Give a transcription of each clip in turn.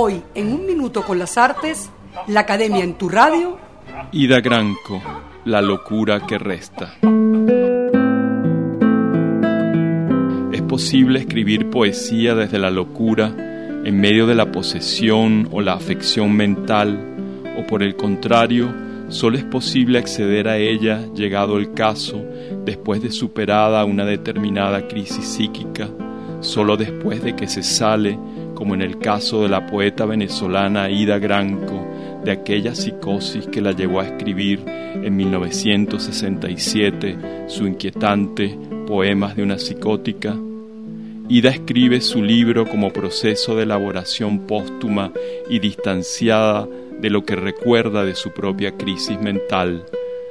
Hoy, en un minuto con las artes, la Academia en tu radio. Ida Granco, La locura que resta. Es posible escribir poesía desde la locura en medio de la posesión o la afección mental, o por el contrario, solo es posible acceder a ella, llegado el caso, después de superada una determinada crisis psíquica, solo después de que se sale como en el caso de la poeta venezolana Ida Granco, de aquella psicosis que la llevó a escribir en 1967 su inquietante Poemas de una psicótica. Ida escribe su libro como proceso de elaboración póstuma y distanciada de lo que recuerda de su propia crisis mental.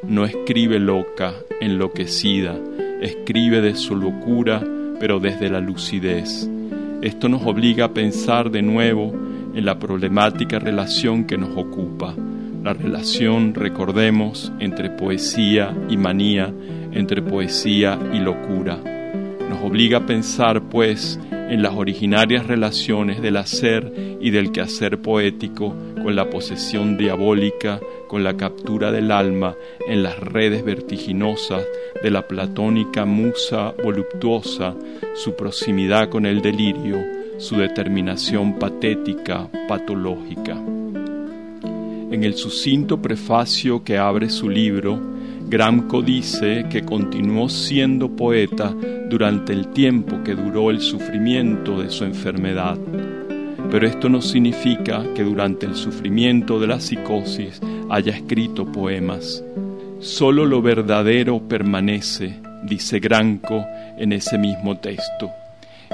No escribe loca, enloquecida, escribe de su locura, pero desde la lucidez esto nos obliga a pensar de nuevo en la problemática relación que nos ocupa, la relación, recordemos, entre poesía y manía, entre poesía y locura. Nos obliga a pensar, pues, en las originarias relaciones del hacer y del quehacer poético con la posesión diabólica, con la captura del alma en las redes vertiginosas de la platónica musa voluptuosa, su proximidad con el delirio, su determinación patética, patológica. En el sucinto prefacio que abre su libro, Gramco dice que continuó siendo poeta durante el tiempo que duró el sufrimiento de su enfermedad. Pero esto no significa que durante el sufrimiento de la psicosis haya escrito poemas. Solo lo verdadero permanece, dice Granco en ese mismo texto.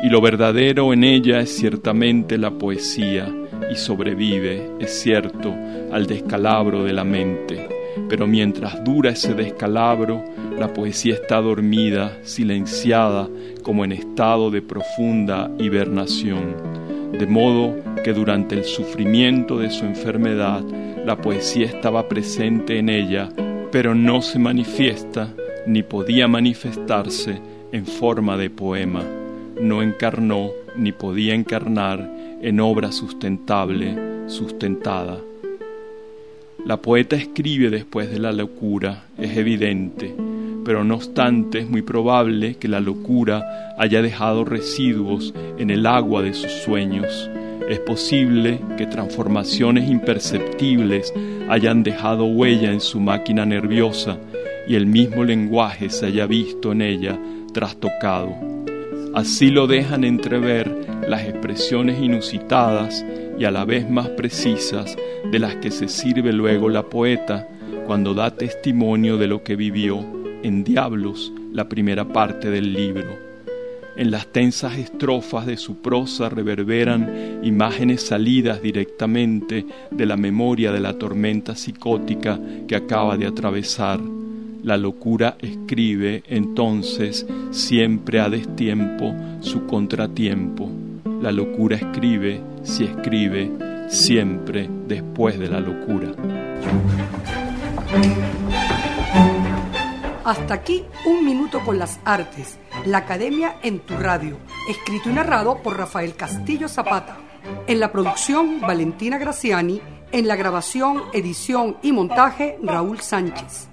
Y lo verdadero en ella es ciertamente la poesía y sobrevive, es cierto, al descalabro de la mente. Pero mientras dura ese descalabro, la poesía está dormida, silenciada, como en estado de profunda hibernación. De modo que durante el sufrimiento de su enfermedad, la poesía estaba presente en ella, pero no se manifiesta ni podía manifestarse en forma de poema. No encarnó ni podía encarnar en obra sustentable, sustentada. La poeta escribe después de la locura, es evidente, pero no obstante es muy probable que la locura haya dejado residuos en el agua de sus sueños es posible que transformaciones imperceptibles hayan dejado huella en su máquina nerviosa y el mismo lenguaje se haya visto en ella trastocado. Así lo dejan entrever las expresiones inusitadas y a la vez más precisas de las que se sirve luego la poeta cuando da testimonio de lo que vivió en Diablos, la primera parte del libro. En las tensas estrofas de su prosa reverberan imágenes salidas directamente de la memoria de la tormenta psicótica que acaba de atravesar. La locura escribe entonces siempre a destiempo su contratiempo. La locura escribe, si escribe, siempre después de la locura. Hasta aquí un minuto con las artes la Academia en tu radio, escrito y narrado por Rafael Castillo Zapata. En la producción, Valentina Graciani. En la grabación, edición y montaje, Raúl Sánchez.